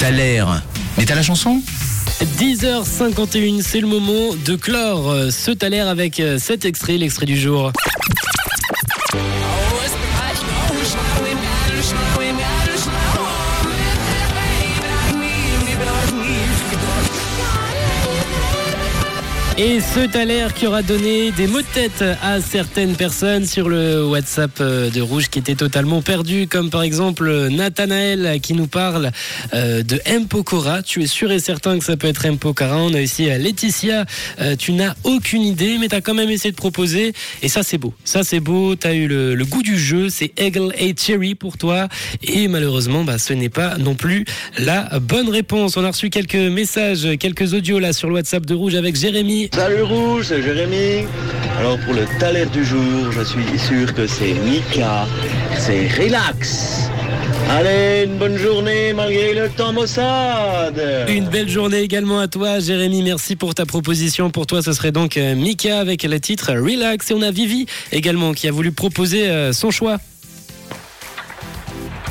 T'as l'air. Mais t'as la chanson 10h51, c'est le moment de clore euh, ce Thaler avec euh, cet extrait, l'extrait du jour. Et ce Thaler qui aura donné des mots de tête à certaines personnes sur le WhatsApp euh, de Rouge qui était totalement perdu, comme par exemple Nathanaël qui nous parle euh, de M. Pokora. Tu es sûr et certain que ça peut être M. Pokora. On a aussi euh, Laetitia. tu n'as aucune idée, mais tu as quand même essayé de proposer. Et ça, c'est beau. Ça, c'est beau. Tu as eu le, le, goût du jeu. C'est Eagle et Cherry pour toi. Et malheureusement, bah, ce n'est pas non plus la bonne réponse. On a reçu quelques messages, quelques audios là sur le WhatsApp de Rouge avec Jérémy. Salut Rouge, c'est Jérémy. Alors pour le taler du jour, je suis sûr que c'est Mika. C'est relax. Allez, une bonne journée malgré le temps maussade. Une belle journée également à toi, Jérémy. Merci pour ta proposition. Pour toi, ce serait donc euh, Mika avec le titre Relax. Et on a Vivi également qui a voulu proposer euh, son choix.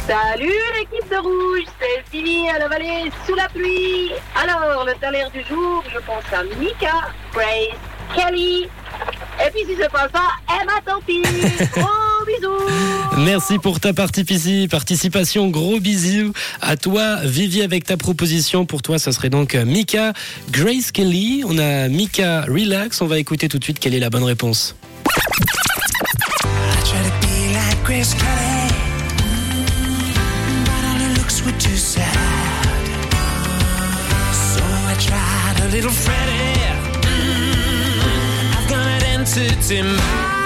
Salut l'équipe de rouge, c'est Vivi à la vallée sous la pluie. Alors, le salaire du jour, je pense à Mika, Grace, Kelly. Et puis si c'est pas ça, Emma tant pis. Gros bisous. Merci pour ta participation. Gros bisous à toi, Vivi, avec ta proposition. Pour toi, ça serait donc Mika, Grace Kelly. On a Mika Relax. On va écouter tout de suite quelle est la bonne réponse. were little Freddie. Mm, I've got an entity mind.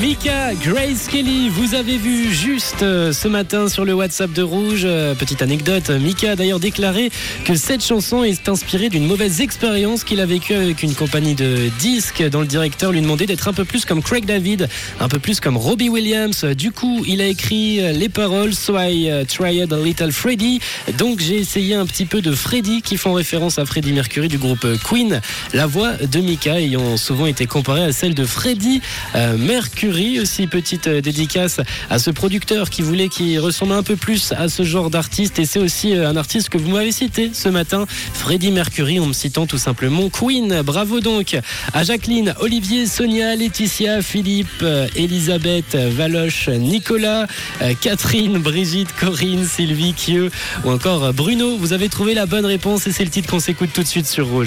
Mika, Grace Kelly, vous avez vu juste euh, ce matin sur le WhatsApp de Rouge, euh, petite anecdote, Mika a d'ailleurs déclaré que cette chanson est inspirée d'une mauvaise expérience qu'il a vécue avec une compagnie de disques dont le directeur lui demandait d'être un peu plus comme Craig David, un peu plus comme Robbie Williams. Du coup, il a écrit euh, les paroles So I tried a little Freddy. Donc j'ai essayé un petit peu de Freddy qui font référence à Freddie Mercury du groupe Queen. La voix de Mika ayant souvent été comparée à celle de Freddie Mercury. Curie. Aussi, petite euh, dédicace à ce producteur qui voulait qu'il ressemble un peu plus à ce genre d'artiste. Et c'est aussi euh, un artiste que vous m'avez cité ce matin, Freddie Mercury, en me citant tout simplement Queen. Bravo donc à Jacqueline, Olivier, Sonia, Laetitia, Philippe, euh, Elisabeth, Valoche, Nicolas, Catherine, Brigitte, Corinne, Sylvie, Kieu ou encore Bruno. Vous avez trouvé la bonne réponse et c'est le titre qu'on s'écoute tout de suite sur Rouge.